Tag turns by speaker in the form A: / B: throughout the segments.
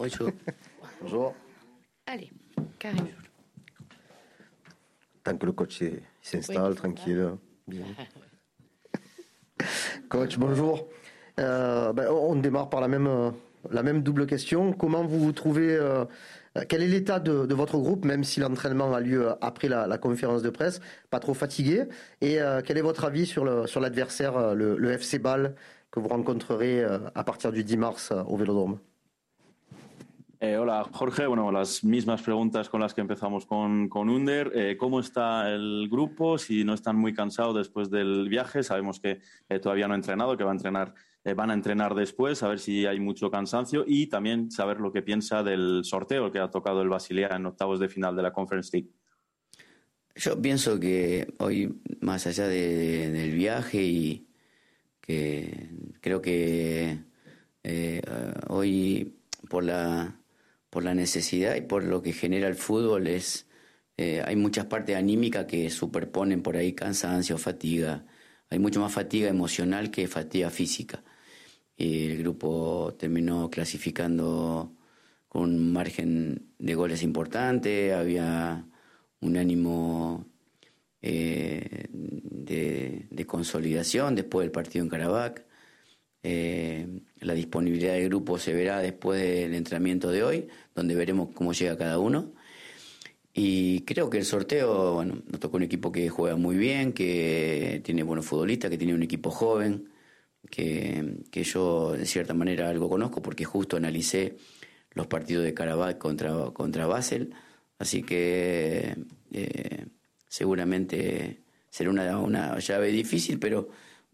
A: Bonjour.
B: Bonjour.
C: Allez, Karim.
B: Tant que le coach il s'installe,
C: Oui,
B: tranquille. Bien. coach, bonjour. Euh, ben, on démarre par la même, euh, la même double question. Comment vous vous trouvez euh, Quel est l'état de, de votre groupe, même si l'entraînement a lieu après la, la conférence de presse? Pas trop fatigué Et euh, quel est votre avis sur le- sur l'adversaire, le, le FC Bâle, que vous rencontrerez à partir du 10 mars au Vélodrome?
D: Eh, hola, Jorge. Bueno, las mismas preguntas con las que empezamos con, con Under. Eh, ¿Cómo está el grupo? Si no están muy cansados después del viaje, sabemos que eh, todavía no ha entrenado, que va a entrenar, van a entrenar después, a ver si hay mucho cansancio y también saber lo que piensa del sorteo que ha tocado el Basilea en octavos de final de la Conference League.
A: Yo pienso que hoy, más allá de- del viaje y que creo que hoy por la por la necesidad y por lo que genera el fútbol es eh, hay muchas partes anímicas que superponen por ahí cansancio, fatiga. Hay mucho más fatiga emocional que fatiga física. Y el grupo terminó clasificando con un margen de goles importante, había un ánimo eh, de, de consolidación después del partido en Karabakh. Eh, la disponibilidad del grupo se verá después del entrenamiento de hoy, donde veremos cómo llega cada uno. Y creo que el sorteo, bueno, nos tocó un equipo que juega muy bien, que tiene buenos futbolistas, que tiene un equipo joven, que, que yo de cierta manera algo conozco porque justo analicé los partidos de Karabakh contra, contra Basel, así que eh, seguramente será una, una llave difícil, pero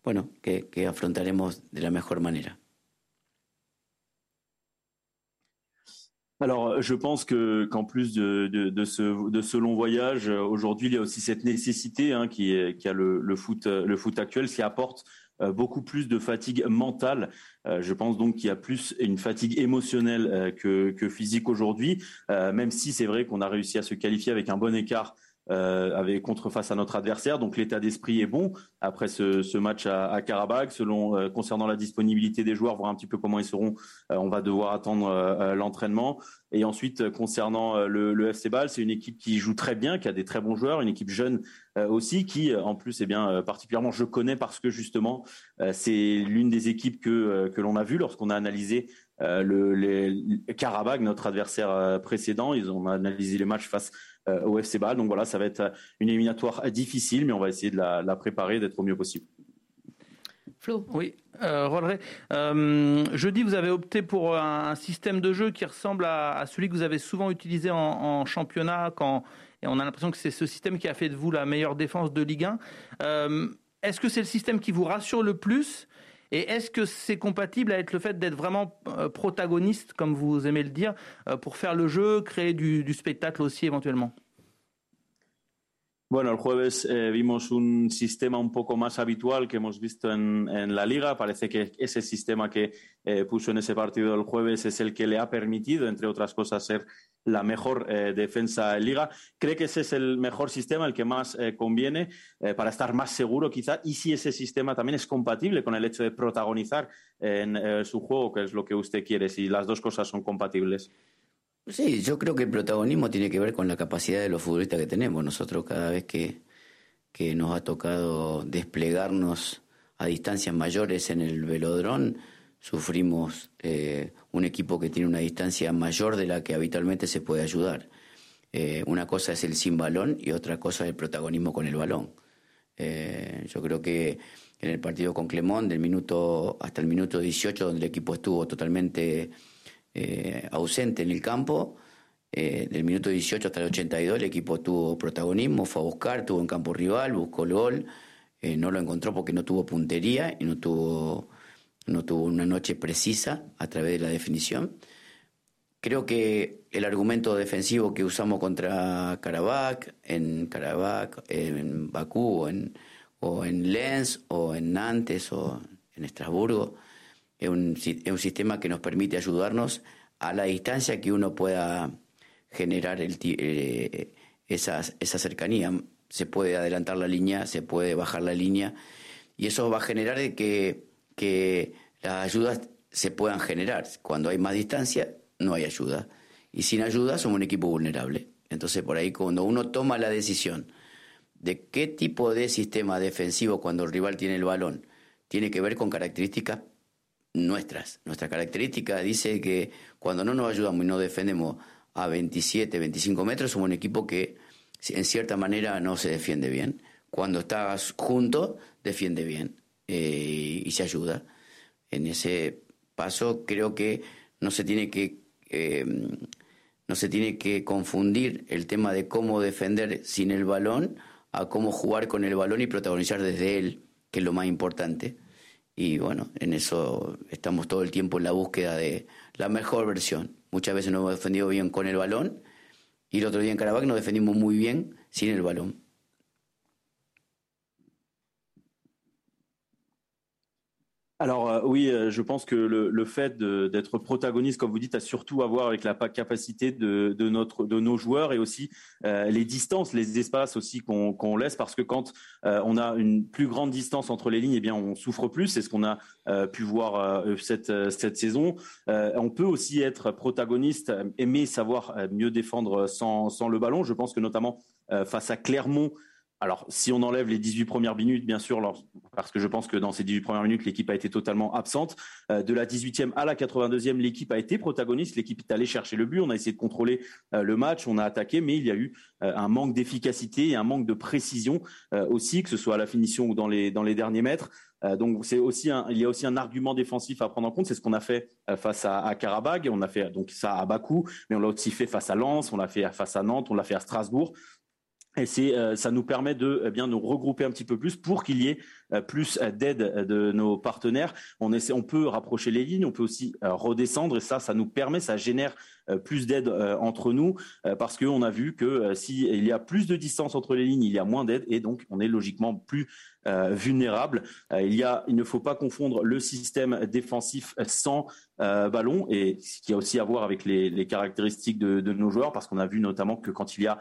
A: bueno, que, que de la mejor manera.
D: Alors, je pense que qu'en plus de, de, ce de ce long voyage, aujourd'hui, il y a aussi cette nécessité hein, qui qui a le, le foot le foot actuel, qui apporte euh, beaucoup plus de fatigue mentale. Euh, je pense donc qu'il y a plus une fatigue émotionnelle euh, que que physique aujourd'hui, même si c'est vrai qu'on a réussi à se qualifier avec un bon écart. Euh, avec contre face à notre adversaire, donc l'état d'esprit est bon après ce, match à, à Karabakh. Euh, concernant la disponibilité des joueurs, voir un petit peu comment ils seront, euh, on va devoir attendre euh, l'entraînement. Et ensuite, concernant le, FC Bâle, c'est une équipe qui joue très bien, qui a des très bons joueurs, une équipe jeune aussi, qui en plus, eh bien, particulièrement, je connais parce que justement, c'est l'une des équipes que l'on a vu lorsqu'on a analysé le, les, le Karabakh, notre adversaire précédent. Ils ont analysé les matchs face au FC Bâle. Donc voilà, ça va être une éliminatoire difficile, mais on va essayer de la, la préparer, d'être au mieux possible.
C: Flo,
E: Oui, euh, Rolleray, euh, jeudi, vous avez opté pour un, un système de jeu qui ressemble à, à celui que vous avez souvent utilisé en, en championnat, quand, et on a l'impression que c'est ce système qui a fait de vous la meilleure défense de Ligue 1. Euh, est-ce que c'est le système qui vous rassure le plus et est-ce que c'est compatible avec le fait d'être vraiment euh, protagoniste, comme vous aimez le dire, euh, pour faire le jeu, créer du, du spectacle aussi éventuellement?
D: Bueno, el jueves eh, vimos un sistema un poco más habitual que hemos visto en, la liga. Parece que ese sistema que eh, puso en ese partido el jueves es el que le ha permitido, entre otras cosas, ser la mejor eh, defensa en liga. ¿Cree que ese es el mejor sistema, el que más conviene para estar más seguro quizá? Y si ese sistema también es compatible con el hecho de protagonizar en su juego, que es lo que usted quiere, si las dos cosas son compatibles.
A: Sí, yo creo que el protagonismo tiene que ver con la capacidad de los futbolistas que tenemos. Nosotros cada vez que, que nos ha tocado desplegarnos a distancias mayores en el velodrón, sufrimos eh, un equipo que tiene una distancia mayor de la que habitualmente se puede ayudar. Eh, una cosa es el sin balón y otra cosa es el protagonismo con el balón. Eh, yo creo que en el partido con Clemón, del minuto hasta el minuto 18, donde el equipo estuvo totalmente eh, ausente en el campo, eh, del minuto 18 hasta el 82 el equipo tuvo protagonismo, fue a buscar, tuvo en campo rival, buscó el gol, eh, no lo encontró porque no tuvo puntería y no tuvo, no tuvo una noche precisa a través de la definición. Creo que el argumento defensivo que usamos contra Karabakh, en Karabakh, en Bakú en, o en Lens o en Nantes o en Estrasburgo, es un, es un sistema que nos permite ayudarnos a la distancia que uno pueda generar eh, esas- esa cercanía. Se puede adelantar la línea, se puede bajar la línea y eso va a generar que, que las ayudas se puedan generar. Cuando hay más distancia, no hay ayuda. Y sin ayuda somos un equipo vulnerable. Entonces por ahí cuando uno toma la decisión de qué tipo de sistema defensivo cuando el rival tiene el balón tiene que ver con características nuestras. Nuestra característica dice que cuando no nos ayudamos y no defendemos a 27, 25 metros, somos un equipo que en cierta manera no se defiende bien. Cuando estás junto, defiende bien eh, y se ayuda. En ese paso creo que no se tiene que eh, no se tiene que confundir el tema de cómo defender sin el balón a cómo jugar con el balón y protagonizar desde él, que es lo más importante. Y bueno, en eso estamos todo el tiempo en la búsqueda de la mejor versión. Muchas veces nos hemos defendido bien con el balón y el otro día en Caravac nos defendimos muy bien sin el balón.
D: Alors euh, oui, euh, je pense que le, fait d'être protagoniste, comme vous dites, a surtout à voir avec la capacité de, notre, de nos joueurs et aussi euh, les distances, les espaces aussi qu'on laisse, parce que quand on a une plus grande distance entre les lignes, eh bien on souffre plus. C'est ce qu'on a pu voir cette, cette saison. on peut aussi être protagoniste, aimer savoir mieux défendre sans, sans le ballon. Je pense que notamment face à Clermont, alors, si on enlève les 18 premières minutes, bien sûr, parce que je pense que dans ces 18 premières minutes, l'équipe a été totalement absente. Euh, de la 18e à la 82e, l'équipe a été protagoniste. L'équipe est allée chercher le but. On a essayé de contrôler euh, le match. On a attaqué, mais il y a eu euh, un manque d'efficacité et un manque de précision aussi, que ce soit à la finition ou dans les, dans les derniers mètres. donc, c'est aussi il y a aussi un argument défensif à prendre en compte. C'est ce qu'on a fait face à, à Karabag. On a fait donc ça à Bakou, mais on l'a aussi fait face à Lens. On l'a fait face à Nantes. On l'a fait à Strasbourg. Et c'est, euh, ça nous permet de eh bien nous regrouper un petit peu plus pour qu'il y ait euh, plus d'aide de nos partenaires. On peut rapprocher les lignes, on peut aussi euh, redescendre et ça, ça nous permet, ça génère plus d'aide entre nous parce qu'on a vu que s'il y a plus de distance entre les lignes, il y a moins d'aide et donc on est logiquement plus vulnérable. il ne faut pas confondre le système défensif sans ballon et ce qui a aussi à voir avec les, caractéristiques de, nos joueurs parce qu'on a vu notamment que quand il y a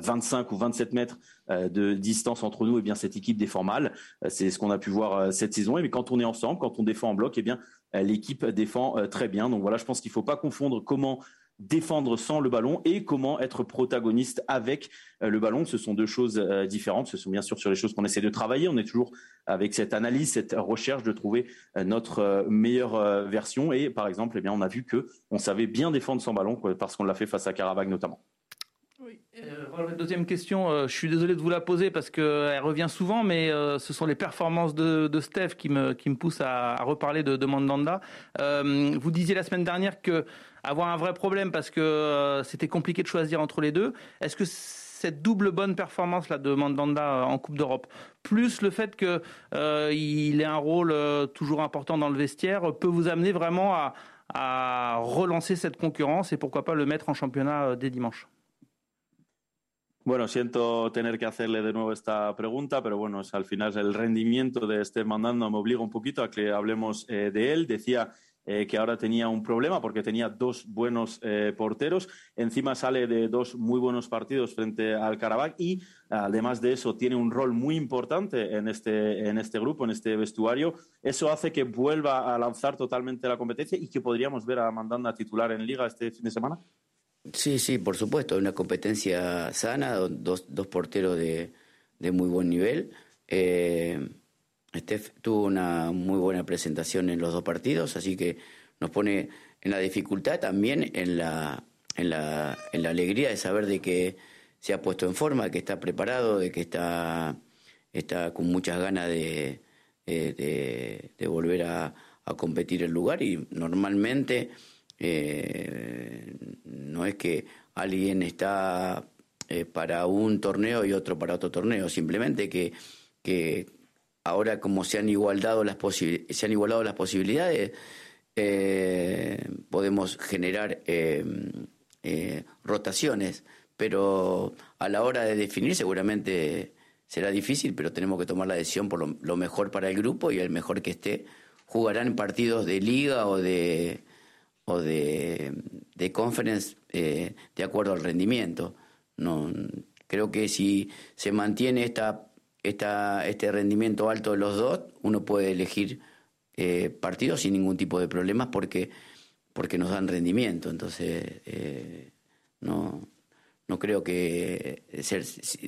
D: 25 ou 27 mètres de distance entre nous, et eh bien cette équipe défend mal. C'est ce qu'on a pu voir cette saison. Et quand on est ensemble, quand on défend en bloc, et eh bien l'équipe défend très bien. Donc voilà, je pense qu'il ne faut pas confondre comment défendre sans le ballon et comment être protagoniste avec le ballon. Ce sont deux choses différentes. Ce sont bien sûr sur les choses qu'on essaie de travailler. On est toujours avec cette analyse, cette recherche de trouver notre meilleure version. Et par exemple, eh bien, on a vu que on savait bien défendre sans ballon parce qu'on l'a fait face à Caravac notamment.
E: Euh, deuxième question, euh, je suis désolé de vous la poser parce qu'elle revient souvent, mais euh, ce sont les performances de, Steph qui me, poussent à, reparler de, de Mandanda. vous disiez la semaine dernière que avoir un vrai problème parce que c'était compliqué de choisir entre les deux. Est-ce que cette double bonne performance là de Mandanda en Coupe d'Europe, plus le fait qu'il il ait un rôle toujours important dans le vestiaire, peut vous amener vraiment à, à relancer cette concurrence et pourquoi pas le mettre en championnat dès dimanche?
D: Bueno, siento tener que hacerle de nuevo esta pregunta, pero bueno, al final el rendimiento de este mandando me obliga un poquito a que hablemos eh, de él. Decía eh, que ahora tenía un problema porque tenía dos buenos eh, porteros. Encima sale de dos muy buenos partidos frente al Karabakh y además de eso tiene un rol muy importante en este, en este grupo, en este vestuario. Eso hace que vuelva a lanzar totalmente la competencia y que podríamos ver a Mandanda titular en liga este fin de semana.
A: Sí, sí, por supuesto, una competencia sana, dos, dos porteros de, de, muy buen nivel. Eh, tuvo una muy buena presentación en los dos partidos, así que nos pone en la dificultad también en la, en la, en la alegría de saber de que se ha puesto en forma, que está preparado, de que está, está con muchas ganas de, de, de volver a, a competir el lugar y normalmente eh, no es que alguien está eh, para un torneo y otro para otro torneo, simplemente que, que ahora como se han igualado las, se han igualado las posibilidades, eh, podemos generar rotaciones, pero a la hora de definir seguramente será difícil, pero tenemos que tomar la decisión por lo, lo mejor para el grupo y el mejor que esté. Jugarán partidos de liga o de o de, de conference eh, de acuerdo al rendimiento. No, creo que si se mantiene esta, esta, este rendimiento alto de los dos, uno puede elegir eh, partidos sin ningún tipo de problemas porque porque nos dan rendimiento. Entonces, no, no creo que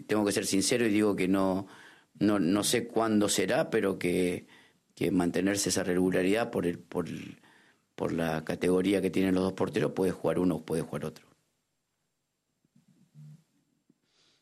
A: tengo que ser sincero y digo que no, no, no sé cuándo será, pero que, que mantenerse esa regularidad por el, por, por la categoría que tienen los dos porteros, puede jugar uno o puede jugar otro.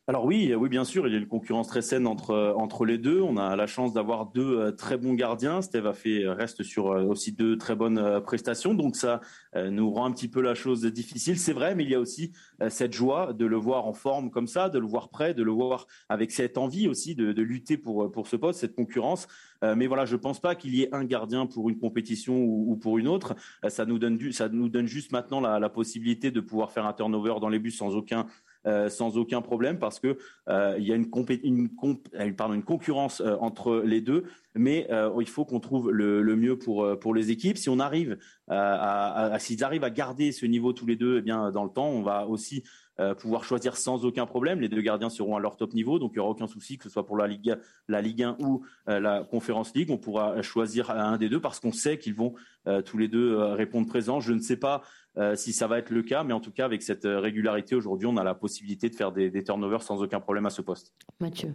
D: Alors oui, oui, bien sûr, il y a une concurrence très saine entre entre les deux. On a la chance d'avoir deux euh, très bons gardiens. Steve a fait reste sur euh, aussi deux très bonnes euh, prestations, donc ça nous rend un petit peu la chose difficile. C'est vrai, mais il y a aussi cette joie de le voir en forme comme ça, de le voir prêt, de le voir avec cette envie aussi de, lutter pour pour ce poste, cette concurrence. Mais voilà, je pense pas qu'il y ait un gardien pour une compétition ou, pour une autre. Ça nous donne ça nous donne juste maintenant la, la possibilité de pouvoir faire un turnover dans les buts sans aucun euh, sans aucun problème parce que euh, il y a une, euh, concurrence entre les deux, mais il faut qu'on trouve le, mieux pour pour les équipes. Si on arrive à, s'ils arrivent à garder ce niveau tous les deux, eh bien dans le temps, on va aussi pouvoir choisir sans aucun problème. Les deux gardiens seront à leur top niveau, donc il n'y aura aucun souci que ce soit pour la Ligue, la Ligue 1 ou la Conférence League. On pourra choisir un des deux parce qu'on sait qu'ils vont tous les deux répondre présent. Je ne sais pas euh, si ça va être le cas. Mais en tout cas, avec cette euh, régularité, aujourd'hui, on a la possibilité de faire des, turnovers sans aucun problème à ce poste.
C: Mathieu.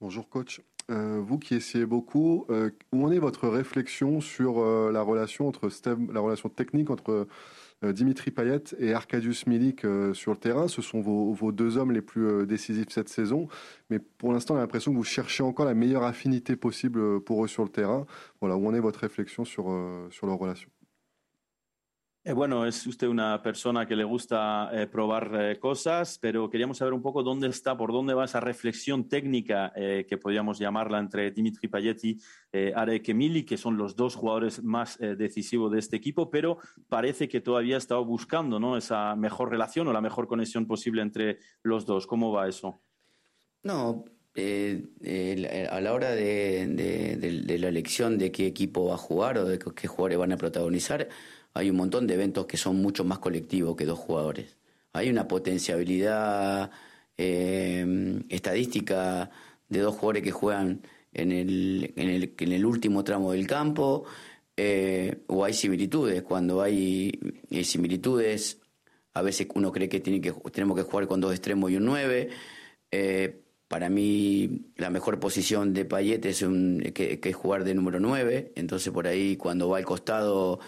F: Bonjour coach. Euh, vous qui essayez beaucoup, où en est votre réflexion sur la relation entre la relation technique entre Dimitri Payet et Arkadiusz Milik sur le terrain? Ce sont vos, vos deux hommes les plus décisifs cette saison, mais pour l'instant, on a l'impression que vous cherchez encore la meilleure affinité possible pour eux sur le terrain. Voilà, où en est votre réflexion sur, sur leur relation?
D: Eh, bueno, es usted una persona que le gusta eh, probar eh, cosas, pero queríamos saber un poco dónde está, por dónde va esa reflexión técnica que podríamos llamarla entre Dimitri Payet y Arek Emili, que son los dos jugadores más decisivos de este equipo, pero parece que todavía ha estado buscando ¿no? esa mejor relación o la mejor conexión posible entre los dos. ¿Cómo va eso?
A: No, a la hora de, de, la elección de qué equipo va a jugar o de qué jugadores van a protagonizar, hay un montón de eventos que son mucho más colectivos que dos jugadores. Hay una potenciabilidad eh, estadística de dos jugadores que juegan en el, en el, en el último tramo del campo, eh, o hay similitudes. Cuando hay, eh, similitudes, a veces uno cree que, tiene que tenemos que jugar con dos extremos y un nueve. para mí, la mejor posición de Payet es un, que, que, es jugar de número nueve. Entonces, por ahí, cuando va al costado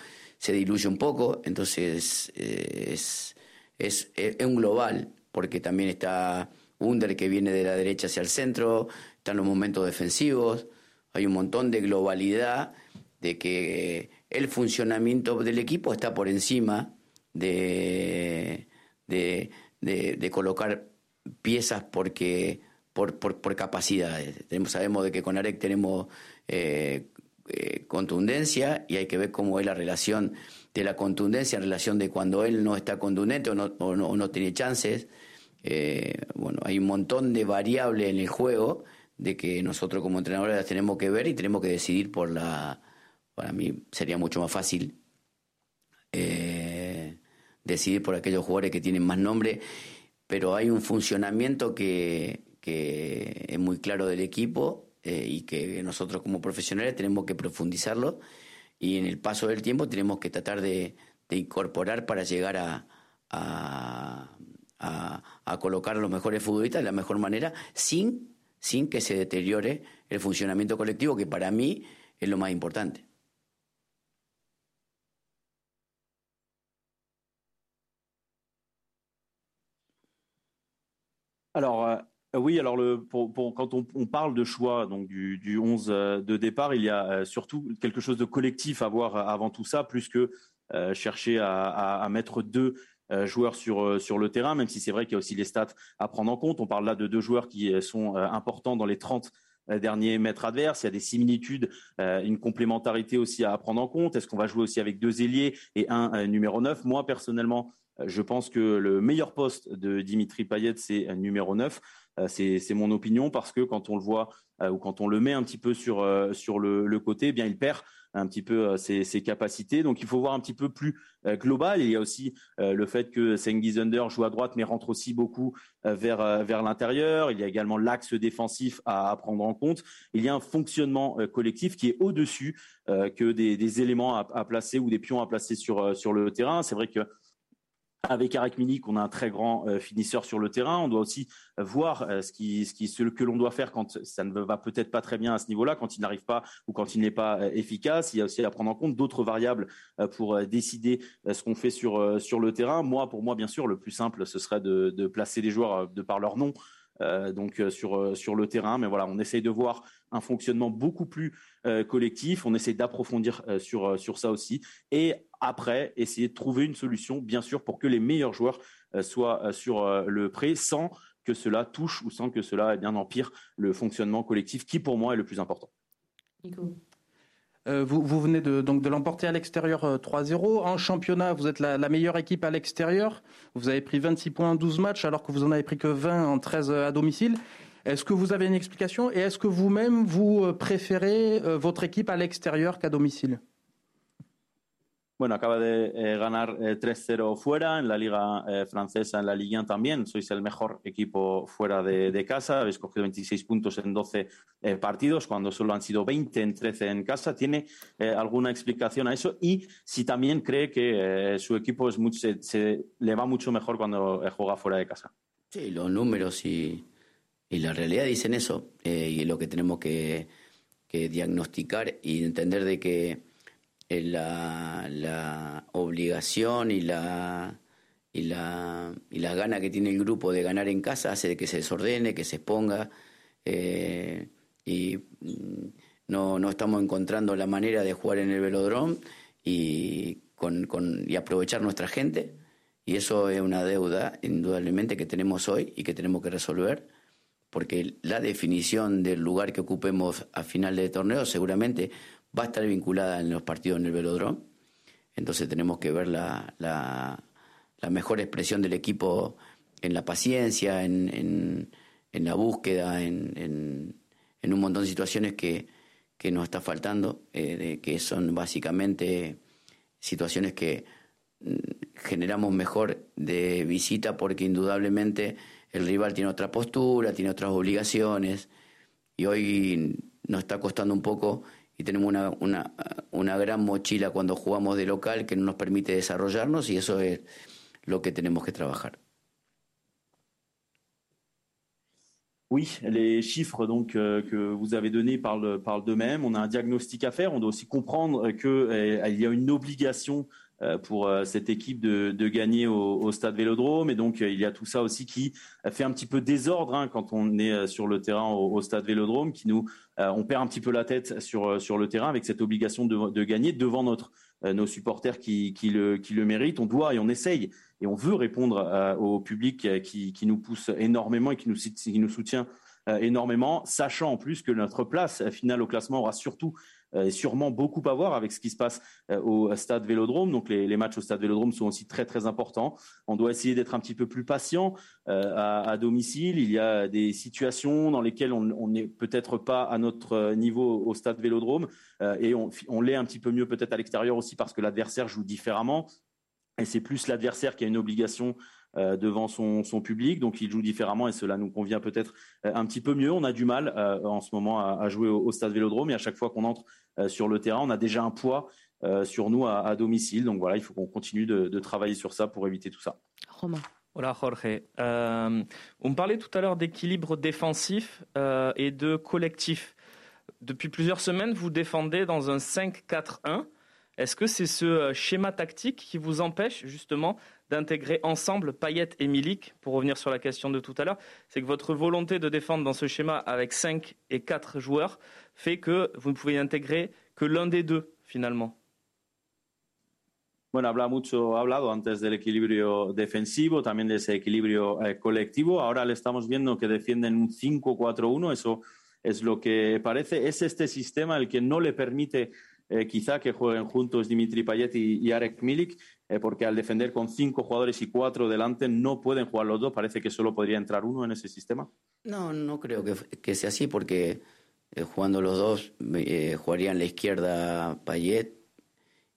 A: se diluye un poco, entonces eh, es, es, un global, porque también está Under que viene de la derecha hacia el centro, están los momentos defensivos, hay un montón de globalidad de que el funcionamiento del equipo está por encima de, de, colocar piezas porque por, por, capacidades. sabemos de que con Arek tenemos eh, eh, contundencia y hay que ver cómo es la relación de la contundencia en relación de cuando él no está contundente o no, o no, tiene chances. Eh, bueno, hay un montón de variables en el juego de que nosotros como entrenadores las tenemos que ver y tenemos que decidir por la... Para mí sería mucho más fácil eh, decidir por aquellos jugadores que tienen más nombre, pero hay un funcionamiento que, que es muy claro del equipo eh, y que nosotros como profesionales tenemos que profundizarlo y en el paso del tiempo tenemos que tratar de, incorporar para llegar a, a, colocar a los mejores futbolistas de la mejor manera sin, sin que se deteriore el funcionamiento colectivo, que para mí es lo más importante.
D: Alors, Euh, oui, alors le, quand on, parle de choix donc du, du 11 euh, de départ, il y a euh, surtout quelque chose de collectif à voir avant tout ça, plus que chercher à, mettre deux joueurs sur sur le terrain, même si c'est vrai qu'il y a aussi les stats à prendre en compte. On parle là de deux joueurs qui sont importants dans les 30 derniers mètres adverses. Il y a des similitudes, une complémentarité aussi à prendre en compte. Est-ce qu'on va jouer aussi avec deux ailiers et un numéro 9 Moi, personnellement, je pense que le meilleur poste de Dimitri Payet, c'est numéro 9. Euh, c'est mon opinion parce que quand on le voit euh, ou quand on le met un petit peu sur, euh, sur le, côté, eh bien il perd un petit peu ses, capacités. Donc il faut voir un petit peu plus global. Il y a aussi le fait que Sengiz Under joue à droite mais rentre aussi beaucoup vers vers l'intérieur. Il y a également l'axe défensif à, prendre en compte. Il y a un fonctionnement collectif qui est au-dessus que des, des éléments à, à, placer ou des pions à placer sur sur le terrain. C'est vrai que avec Arek Milik, on a un très grand euh, finisseur sur le terrain. On doit aussi euh, voir euh, ce, qui, ce, qui, ce que l'on doit faire quand ça ne va peut-être pas très bien à ce niveau-là, quand il n'arrive pas ou quand il n'est pas efficace. Il y a aussi à prendre en compte d'autres variables pour décider ce qu'on fait sur, sur le terrain. Moi, pour moi, bien sûr, le plus simple, ce serait de, de placer les joueurs de par leur nom. Donc sur sur le terrain, mais voilà, on essaye de voir un fonctionnement beaucoup plus collectif. On essaie d'approfondir sur sur ça aussi, et après essayer de trouver une solution, bien sûr, pour que les meilleurs joueurs euh, soient euh, sur euh, le prêt sans que cela touche ou sans que cela eh bien, empire le fonctionnement collectif qui, pour moi, est le plus important.
E: Nico. Vous, vous, venez de, donc de l'emporter à l'extérieur 3-0. En championnat, vous êtes la, meilleure équipe à l'extérieur. Vous avez pris 26 points en 12 matchs alors que vous en avez pris que 20 en 13 à domicile. Est-ce que vous avez une explication? Et est-ce que vous-même, vous préférez votre équipe à l'extérieur qu'à domicile?
D: Bueno, acaba de eh, ganar eh, 3-0 fuera en la liga eh, francesa, en la Ligue 1 también. Sois el mejor equipo fuera de, de, casa. Habéis cogido 26 puntos en 12 eh, partidos, cuando solo han sido 20 en 13 en casa. ¿Tiene eh, alguna explicación a eso? Y si también cree que eh, su equipo es mucho, se, se, le va mucho mejor cuando juega fuera de casa.
A: Sí, los números y, y la realidad dicen eso. y lo que tenemos que, que diagnosticar y entender de que la, la obligación y la, y la, y la gana que tiene el grupo de ganar en casa hace de que se desordene, que se exponga eh, y mm, no, no estamos encontrando la manera de jugar en el velodrome y, con, con, y aprovechar nuestra gente y eso es una deuda indudablemente que tenemos hoy y que tenemos que resolver porque la definición del lugar que ocupemos a final de torneo seguramente va a estar vinculada en los partidos en el velodrome. Entonces tenemos que ver la, la, mejor expresión del equipo en la paciencia, en, en, en la búsqueda, en, en, un montón de situaciones que, que nos está faltando, eh, que son básicamente situaciones que mm, generamos mejor de visita porque indudablemente el rival tiene otra postura, tiene otras obligaciones y hoy nos está costando un poco y tenemos una, una, una gran mochila cuando jugamos de local que no nos permite desarrollarnos y eso es lo que tenemos que trabajar.
D: Oui, les chiffres euh, que vous avez donnés parlent, parlent d'eux-mêmes. On a un diagnostic à faire. On doit aussi comprendre qu'il euh, y a une obligation pour euh, cette équipe de, gagner au, stade Vélodrome. Et donc, euh, il y a tout ça aussi qui fait un petit peu désordre hein, quand on est sur le terrain au, stade Vélodrome, qui nous, on perd un petit peu la tête sur, sur le terrain avec cette obligation de, de gagner devant notre, nos supporters qui, qui, le, qui le méritent. On doit et on essaye et on veut répondre au public qui, qui nous pousse énormément et qui nous, qui nous soutient énormément, sachant en plus que notre place finale au classement aura surtout et sûrement beaucoup à voir avec ce qui se passe euh, au stade Vélodrome. Donc les, matchs au stade Vélodrome sont aussi très très importants. On doit essayer d'être un petit peu plus patient euh, à, domicile. Il y a des situations dans lesquelles on n'est peut-être pas à notre niveau au stade Vélodrome euh, et on, l'est un petit peu mieux peut-être à l'extérieur aussi parce que l'adversaire joue différemment. Et c'est plus l'adversaire qui a une obligation euh, devant son, public, donc il joue différemment et cela nous convient peut-être euh, un petit peu mieux. On a du mal euh, en ce moment à, jouer au, stade Vélodrome et à chaque fois qu'on entre euh, sur le terrain, on a déjà un poids euh, sur nous à, à, domicile. Donc voilà, il faut qu'on continue de, de, travailler sur ça pour éviter tout ça.
C: Romain.
E: Voilà Jorge. Euh, on me parlait tout à l'heure d'équilibre défensif euh, et de collectif. Depuis plusieurs semaines, vous défendez dans un 5-4-1. Est-ce que c'est ce schéma tactique qui vous empêche justement d'intégrer ensemble Payet et Milik, pour revenir sur la question de tout à l'heure, c'est que votre volonté de défendre dans ce schéma avec 5 et 4 joueurs fait que vous ne pouvez intégrer que l'un des deux finalement.
D: Bueno, habla mucho, ha hablado antes del equilibrio defensivo, también de ese equilibrio eh, colectivo. Ahora le estamos viendo que defienden un 5-4-1, eso es lo que parece. Es este sistema el que no le permite eh, quizá que jueguen juntos Dimitri Payet y, y Arek Milik, eh, porque al defender con cinco jugadores y cuatro delante no pueden jugar los dos. Parece que solo podría entrar uno en ese sistema.
A: No, no creo que, que sea así, porque jugando los dos, jugarían la izquierda Payet,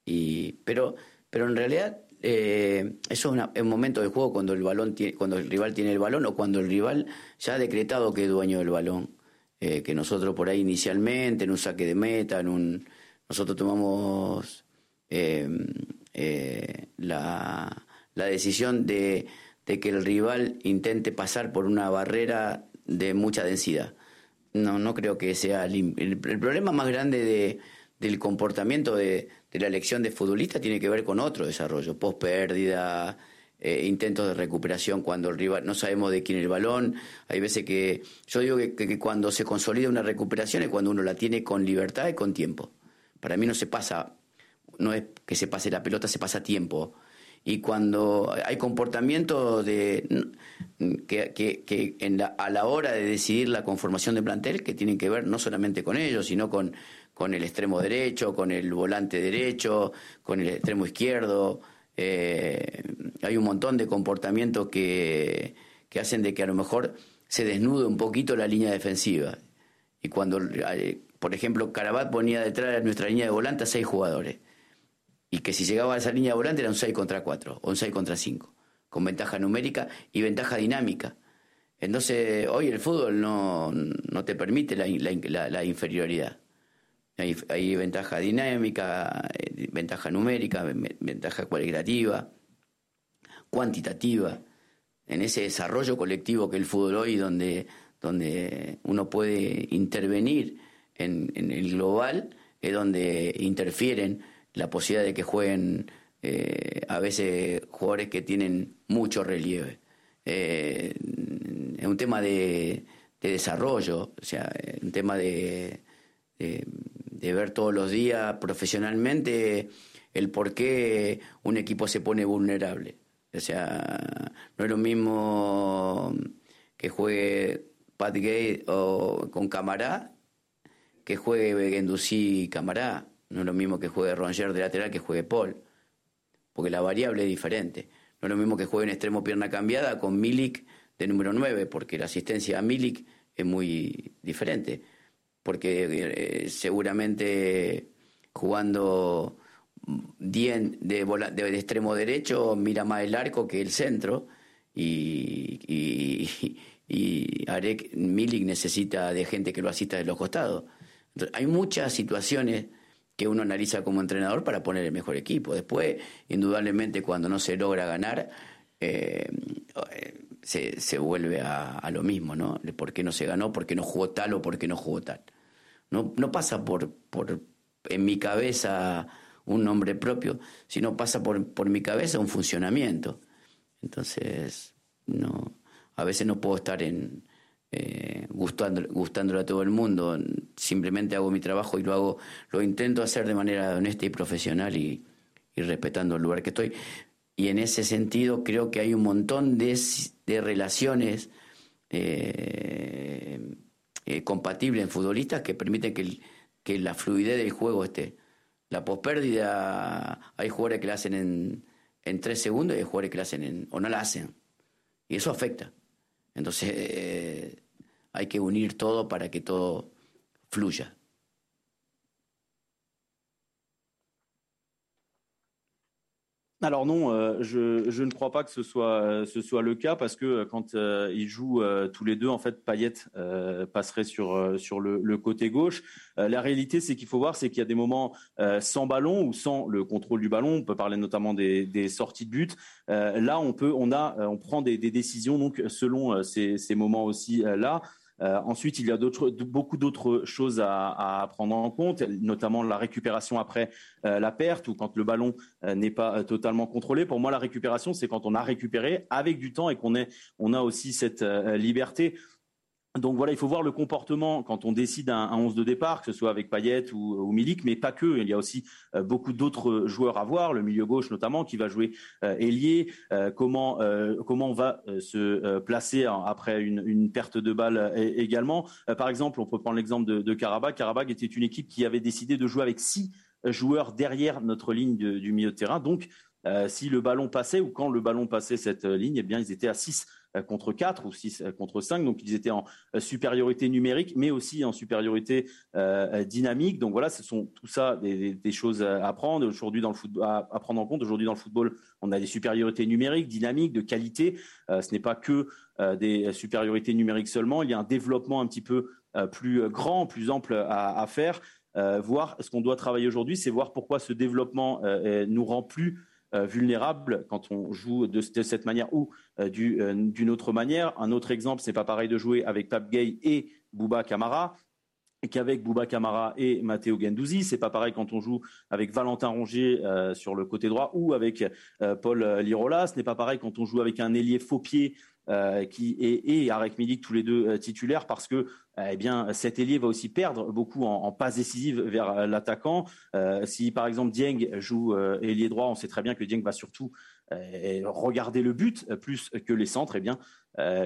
A: y, pero, pero en realidad eso es, un momento de juego cuando el balón tiene, cuando el rival tiene el balón o cuando el rival ya ha decretado que es dueño del balón. que nosotros por ahí inicialmente, en un saque de meta, en un nosotros tomamos la, la decisión de, que el rival intente pasar por una barrera de mucha densidad. No, no creo que sea el, problema más grande de, del comportamiento de, la elección de futbolista tiene que ver con otro desarrollo, post pérdida, eh, intentos de recuperación cuando el rival no sabemos de quién el balón. Hay veces que yo digo que, cuando se consolida una recuperación es cuando uno la tiene con libertad y con tiempo. Para mí no se pasa, no es que se pase la pelota, se pasa tiempo y cuando hay comportamientos de, que, que, en a la hora de decidir la conformación de plantel que tienen que ver no solamente con ellos, sino con, con el extremo derecho, con el volante derecho, con el extremo izquierdo. Eh, hay un montón de comportamientos que, que hacen de que a lo mejor se desnude un poquito la línea defensiva. Y cuando, eh, por ejemplo, Carabat ponía detrás de nuestra línea de volante a seis jugadores y que si llegaba a esa línea volante era un 6 contra 4 o un 6 contra 5, con ventaja numérica y ventaja dinámica. Entonces, hoy el fútbol no, no te permite la, inferioridad. Hay, ventaja dinámica, eh, ventaja numérica, ventaja cualitativa, cuantitativa. En ese desarrollo colectivo que el fútbol hoy, donde, donde uno puede intervenir en, en el global, es donde interfieren la posibilidad de que jueguen eh, a veces jugadores que tienen mucho relieve. Eh, es un tema de, desarrollo, o sea, un tema de, de, ver todos los días profesionalmente el por qué un equipo se pone vulnerable. O sea, no es lo mismo que juegue Pat Gay o con Camará que juegue Gendouzi y Camará. No es lo mismo que juegue Ronger de lateral que juegue Paul, porque la variable es diferente. No es lo mismo que juegue en extremo pierna cambiada con Milik de número 9, porque la asistencia a Milik es muy diferente. Porque eh, seguramente jugando bien de, de, extremo derecho mira más el arco que el centro y Arek Milik necesita de gente que lo asista de los costados. hay muchas situaciones que uno analiza como entrenador para poner el mejor equipo. Después, indudablemente, cuando no se logra ganar, eh, se, se, vuelve a, lo mismo, ¿no? ¿Por qué no se ganó? ¿Por qué no jugó tal o por qué no jugó tal? No, no pasa por, por, en mi cabeza, un nombre propio, sino pasa por, por mi cabeza un funcionamiento. Entonces, no, a veces no puedo estar en, eh, a todo el mundo. Simplemente hago mi trabajo y lo hago, lo intento hacer de manera honesta y profesional y, respetando el lugar que estoy. Y en ese sentido creo que hay un montón de, relaciones eh, eh, compatibles en futbolistas que permiten que, que la fluidez del juego esté. La pospérdida, hay jugadores que la hacen en, en tres segundos y hay jugadores que la hacen en, o no la hacen. Y eso afecta. Entonces, eh, hay que unir todo para que todo fluya.
D: Alors non, euh, je, ne crois pas que ce soit soit le cas parce que euh, quand euh, ils jouent tous les deux, en fait, Payet passerait sur le, côté gauche. la réalité, c'est qu'il faut voir, c'est qu'il y a des moments sans ballon ou sans le contrôle du ballon. On peut parler notamment des, sorties de but. là, on peut, on a, on prend des, décisions donc selon ces moments aussi là. Euh, ensuite, il y a beaucoup d'autres choses à, prendre en compte, notamment la récupération après euh, la perte ou quand le ballon euh, n'est pas totalement contrôlé. Pour moi, la récupération, c'est quand on a récupéré avec du temps et qu'on on a aussi cette liberté donc voilà, il faut voir le comportement quand on décide un, 11 de départ, que ce soit avec Payet ou, Milik, mais pas que. Il y a aussi euh, beaucoup d'autres joueurs à voir, le milieu gauche notamment, qui va jouer euh, ailier. Euh, comment comment on va se placer après une, perte de balle également. par exemple, on peut prendre l'exemple de, Karabakh. Karabakh était une équipe qui avait décidé de jouer avec six joueurs derrière notre ligne du milieu de terrain. Donc si le ballon passait ou quand le ballon passait cette ligne, eh bien, ils étaient à 6 contre 4 ou 6 contre 5. Donc, ils étaient en supériorité numérique, mais aussi en supériorité dynamique. Donc, voilà, ce sont tout ça des, choses à prendre aujourd'hui dans le à, prendre en compte. Aujourd'hui, dans le football, on a des supériorités numériques, dynamiques, de qualité. ce n'est pas que des supériorités numériques seulement. Il y a un développement un petit peu plus grand, plus ample à faire. voir ce qu'on doit travailler aujourd'hui, c'est voir pourquoi ce développement nous rend plus euh, vulnérable quand on joue de, cette manière ou euh, euh, d'une autre manière. Un autre exemple, c'est pas pareil de jouer avec Pape Gay et Bouba Camara qu'avec Bouba Camara et Matteo Gendouzi. C'est pas pareil quand on joue avec Valentin Rongier sur le côté droit ou avec Paul Lirola. Ce n'est pas pareil quand on joue avec un ailier faux pied euh, qui et, et Arek Milik tous les deux euh, titulaires parce que euh, eh bien cet ailier va aussi perdre beaucoup en, en passe décisive vers l'attaquant. si par exemple Dieng joue ailier droit, on sait très bien que Dieng va surtout regarder le but plus que les centres. Eh bien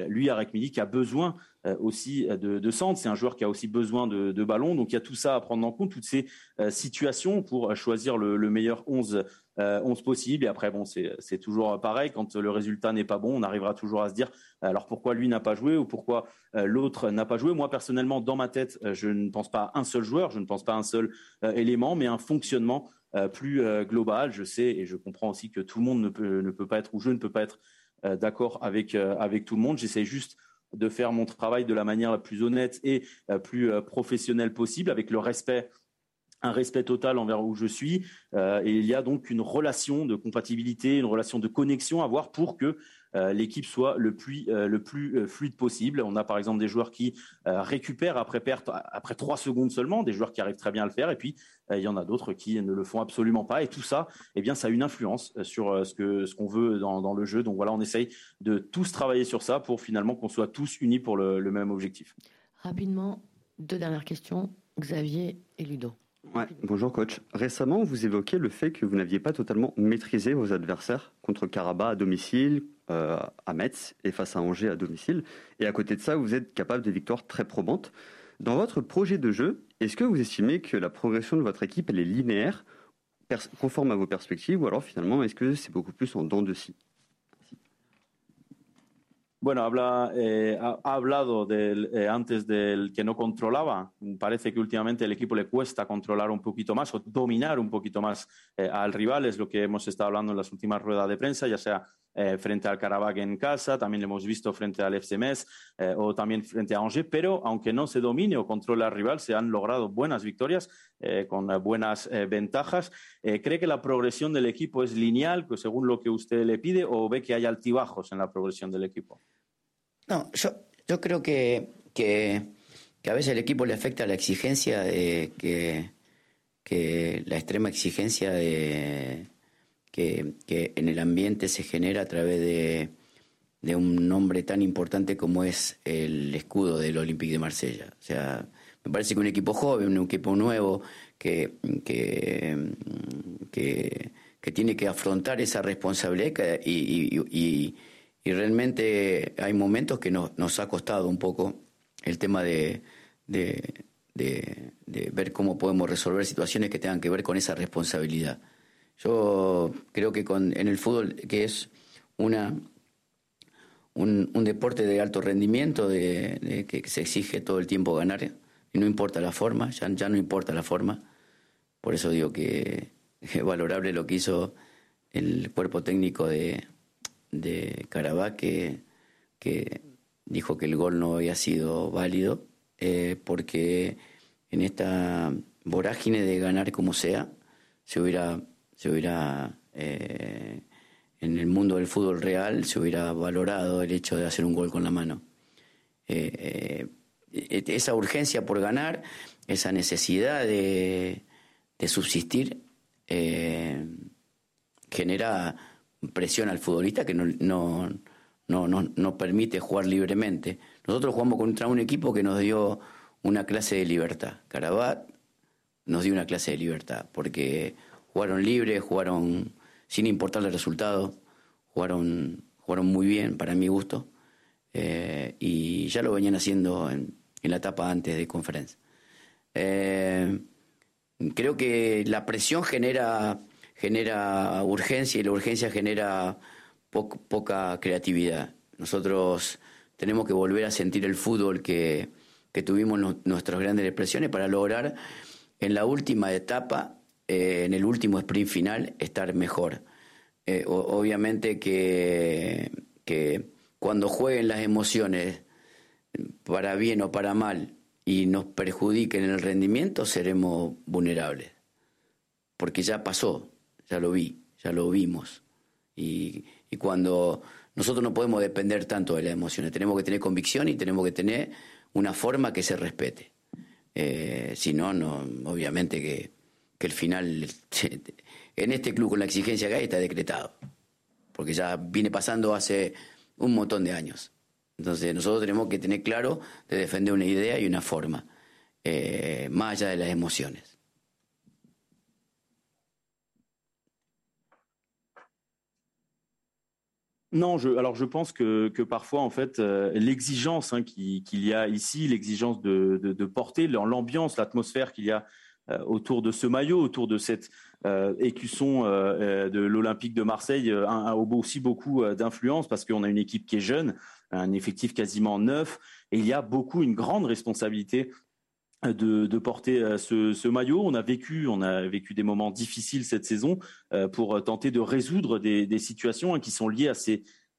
D: lui Arek Milik a besoin aussi de, de centre. C'est un joueur qui a aussi besoin de, de ballons. Donc il y a tout ça à prendre en compte, toutes ces situations pour choisir le, le meilleur 11 euh, 11 possibles. Et après, bon, c'est toujours pareil. Quand le résultat n'est pas bon, on arrivera toujours à se dire alors pourquoi lui n'a pas joué ou pourquoi euh, l'autre n'a pas joué. Moi, personnellement, dans ma tête, euh, je ne pense pas à un seul joueur, je ne pense pas à un seul euh, élément, mais un fonctionnement plus global. Je sais et je comprends aussi que tout le monde ne peut, ne peut pas être ou je ne peux pas être d'accord avec, avec tout le monde. J'essaie juste de faire mon travail de la manière la plus honnête et plus professionnelle possible, avec le respect un respect total envers où je suis. Euh, et il y a donc une relation de compatibilité, une relation de connexion à avoir pour que euh, l'équipe soit le plus, euh, le plus fluide possible. On a par exemple des joueurs qui récupèrent après perte, après trois secondes seulement, des joueurs qui arrivent très bien à le faire, et puis il y en a d'autres qui ne le font absolument pas. Et tout ça, eh bien, ça a une influence sur ce que ce qu'on veut dans, dans, le jeu. Donc voilà, on essaye de tous travailler sur ça pour finalement qu'on soit tous unis pour le, le même objectif.
C: Rapidement, deux dernières questions, Xavier et Ludo.
G: Ouais, bonjour coach. Récemment, vous évoquez le fait que vous n'aviez pas totalement maîtrisé vos adversaires contre Karabakh à domicile, euh, à Metz et face à Angers à domicile. Et à côté de ça, vous êtes capable de victoires très probantes. Dans votre projet de jeu, est-ce que vous estimez que la progression de votre équipe elle est linéaire, conforme à vos perspectives, ou alors finalement, est-ce que c'est beaucoup plus en dents de scie?
D: Bueno, habla, eh, ha, hablado del, eh, antes del que no controlaba. Parece que últimamente el equipo le cuesta controlar un poquito más o dominar un poquito más eh, al rival. Es lo que hemos estado hablando en las últimas ruedas de prensa, ya sea frente al Karabakh en casa, también lo hemos visto frente al FC o también frente a Angers. Pero aunque no se domine o controle al rival, se han logrado buenas victorias con buenas ventajas. ¿Cree que la progresión del equipo es lineal, pues según lo que usted le pide, o ve que hay altibajos en la progresión del equipo?
A: No, yo, yo creo que, que, a veces el equipo le afecta la exigencia de que, que la extrema exigencia de que, en el ambiente se genera a través de, de, un nombre tan importante como es el escudo del Olympique de Marsella. O sea, me parece que un equipo joven, un equipo nuevo que, que, que, tiene que afrontar esa responsabilidad y y realmente hay momentos que nos ha costado un poco el tema de, de, ver cómo podemos resolver situaciones que tengan que ver con esa responsabilidad. Yo creo que con, en el fútbol, que es una, un, deporte de alto rendimiento, de, que se exige todo el tiempo ganar, y no importa la forma, ya, ya no importa la forma. Por eso digo que es valorable lo que hizo el cuerpo técnico de, de Carabá que, dijo que el gol no había sido válido eh, porque en esta vorágine de ganar como sea se hubiera se hubiera eh, en el mundo del fútbol real se hubiera valorado el hecho de hacer un gol con la mano eh, esa urgencia por ganar esa necesidad de, subsistir genera presión al futbolista que no, no, no, no, permite jugar libremente. Nosotros jugamos contra un equipo que nos dio una clase de libertad. Carabat nos dio una clase de libertad, porque jugaron libre, jugaron sin importar el resultado, jugaron, jugaron muy bien, para mi gusto, eh, y ya lo venían haciendo en, la etapa antes de conferencia. Eh, creo que la presión genera genera urgencia y la urgencia genera poca creatividad. Nosotros tenemos que volver a sentir el fútbol que, tuvimos nuestras grandes expresiones para lograr en la última etapa, eh, en el último sprint final, estar mejor. Eh, obviamente que, que cuando jueguen las emociones, para bien o para mal, y nos perjudiquen el rendimiento, seremos vulnerables. Porque ya pasó, ya lo vi, ya lo vimos. Y, cuando nosotros no podemos depender tanto de las emociones, tenemos que tener convicción y tenemos que tener una forma que se respete. Eh, si no, obviamente que, que el final, en este club con la exigencia que hay, está decretado. Porque ya viene pasando hace un montón de años. Entonces nosotros tenemos que tener claro de defender una idea y una forma, eh, más allá de las emociones.
D: Non, je, alors je pense que, que parfois, en fait, euh, l'exigence hein, qu'il y a ici, l'exigence de, de, de, porter, l'ambiance, l'atmosphère qu'il y a autour de ce maillot, autour de cette euh, écusson euh, de l'Olympique de Marseille, a aussi beaucoup d'influence parce qu'on a une équipe qui est jeune, un effectif quasiment neuf, et il y a beaucoup une grande responsabilité de, porter ce, maillot. On a vécu, on a vécu des moments difficiles cette saison euh, pour tenter de résoudre des, situations hein, qui sont liées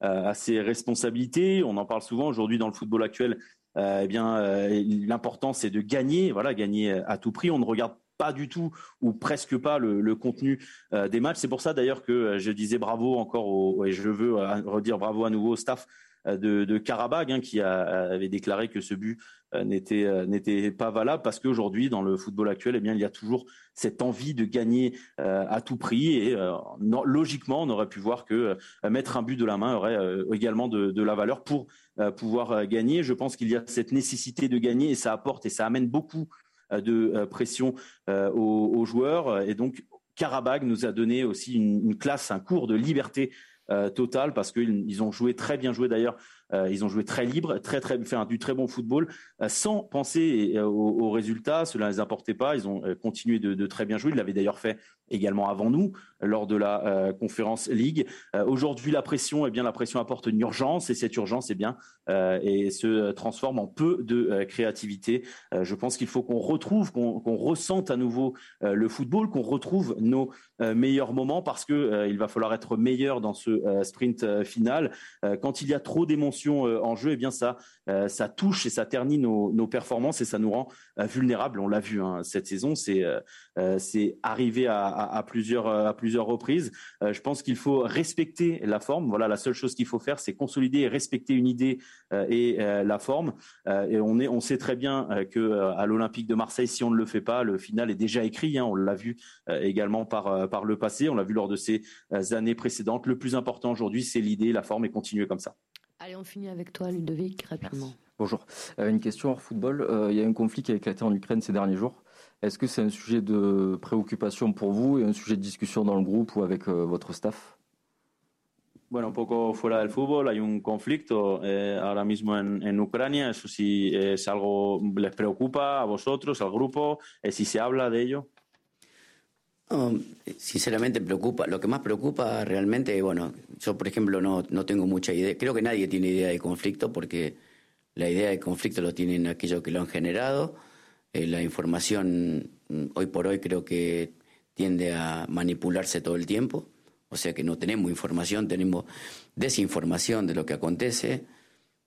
D: à ces responsabilités. On en parle souvent aujourd'hui dans le football actuel. Euh, eh bien, euh, l'important c'est de gagner, voilà, gagner à tout prix. On ne regarde pas du tout ou presque pas le, contenu des matchs. C'est pour ça d'ailleurs que je disais bravo encore au, et je veux redire bravo à nouveau au staff euh, de, de hein, qui avait déclaré que ce but euh, n'était euh, n'était pas valable parce qu'aujourd'hui dans le football actuel eh bien il y a toujours cette envie de gagner à tout prix et logiquement on aurait pu voir que mettre un but de la main aurait également de, la valeur pour pouvoir gagner. Je pense qu'il y a cette nécessité de gagner et ça apporte et ça amène beaucoup de pression aux, joueurs. Et donc Karabag nous a donné aussi une, classe un cours de liberté euh, total parce qu'ils ont joué très bien joué d'ailleurs euh, ils ont joué très libre, très très fait du très bon football euh, sans penser aux, résultats. Cela ne les importait pas. Ils ont continué de, très bien jouer. Ils l'avaient d'ailleurs fait également avant nous lors de la conférence Ligue. Aujourd'hui, la pression, eh bien la pression apporte une urgence et cette urgence, eh bien, et se transforme en peu de créativité. je pense qu'il faut qu'on retrouve, qu'on ressente à nouveau le football, qu'on retrouve nos meilleurs moments parce que il va falloir être meilleur dans ce sprint final. quand il y a trop d'émotions euh, en jeu, et eh bien ça, euh, ça touche et ça ternit nos, performances et ça nous rend euh, vulnérables. On l'a vu hein, cette saison, c'est c'est arrivé à, plusieurs à plusieurs reprises. je pense qu'il faut respecter la forme. Voilà, la seule chose qu'il faut faire, c'est consolider et respecter une idée et la forme. et on est, on sait très bien que à l'Olympique de Marseille, si on ne le fait pas, le final est déjà écrit. Hein. on l'a vu également par par le passé. On l'a vu lors de ces années précédentes. Le plus important aujourd'hui, c'est l'idée, la forme et continuer comme ça.
C: Allez, on finit avec toi, Ludovic, rapidement.
H: Bonjour. Euh, une question hors football. Euh, il y a un conflit qui a éclaté en Ukraine ces derniers jours. Est-ce que c'est un sujet de préoccupation pour vous et un sujet de discussion dans le groupe ou avec euh, votre staff?
D: Bueno, un poco fuera del fútbol, hay un conflicto eh, ahora mismo en, en, Ucrania. Eso sí es algo les preocupa a vosotros, al grupo, eh, si se habla de ello.
A: Sinceramente preocupa. Lo que más preocupa realmente, bueno, yo por ejemplo no, no tengo mucha idea. Creo que nadie tiene idea de conflicto porque la idea de conflicto lo tienen aquellos que lo han generado. Eh, la información mm, hoy por hoy creo que tiende a manipularse todo el tiempo. O sea que no tenemos información, tenemos desinformación de lo que acontece.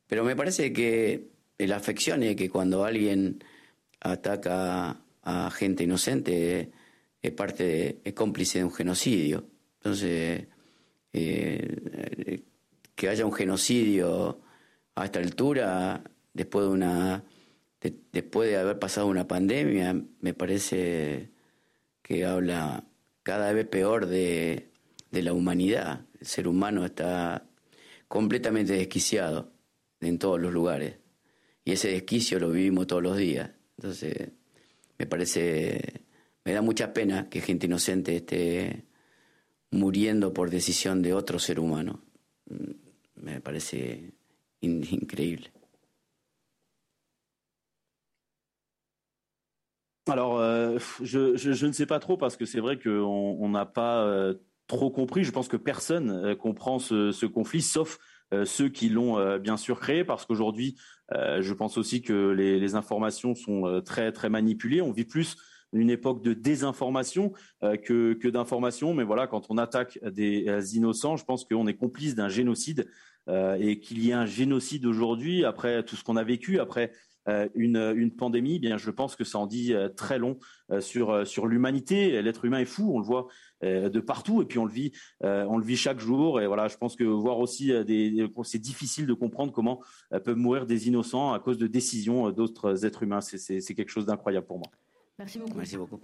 A: Pero me parece que la afección es que cuando alguien ataca a gente inocente, es parte de, cómplice de un genocidio. Entonces, eh, que haya un genocidio a esta altura, después de una después de haber pasado una pandemia, me parece que habla cada vez peor de, de la humanidad. El ser humano está completamente desquiciado en todos los lugares. Y ese desquicio lo vivimos todos los días. Entonces, me parece me da mucha pena que gente inocente esté muriendo por decisión de otro ser humano. Mm, me parece increíble.
D: Alors, je, ne sais pas trop parce que c'est vrai qu'on n'a pas trop compris. Je pense que personne comprend ce, conflit, sauf ceux qui l'ont bien sûr créé, parce qu'aujourd'hui, je pense aussi que les, les informations sont très très manipulées. On vit plus une époque de désinformation euh, que, que d'information. Mais voilà, quand on attaque des euh, innocents, je pense qu'on est complice d'un génocide euh, et qu'il y ait un génocide aujourd'hui, après tout ce qu'on a vécu, après une, une, pandémie, eh bien je pense que ça en dit très long sur sur l'humanité. L'être humain est fou, on le voit de partout et puis on le vit on le vit chaque jour. Et voilà, je pense que voir aussi c'est difficile de comprendre comment peuvent mourir des innocents à cause de décisions d'autres êtres humains. C'est quelque chose d'incroyable pour moi.
C: Merci beaucoup.
A: Merci beaucoup.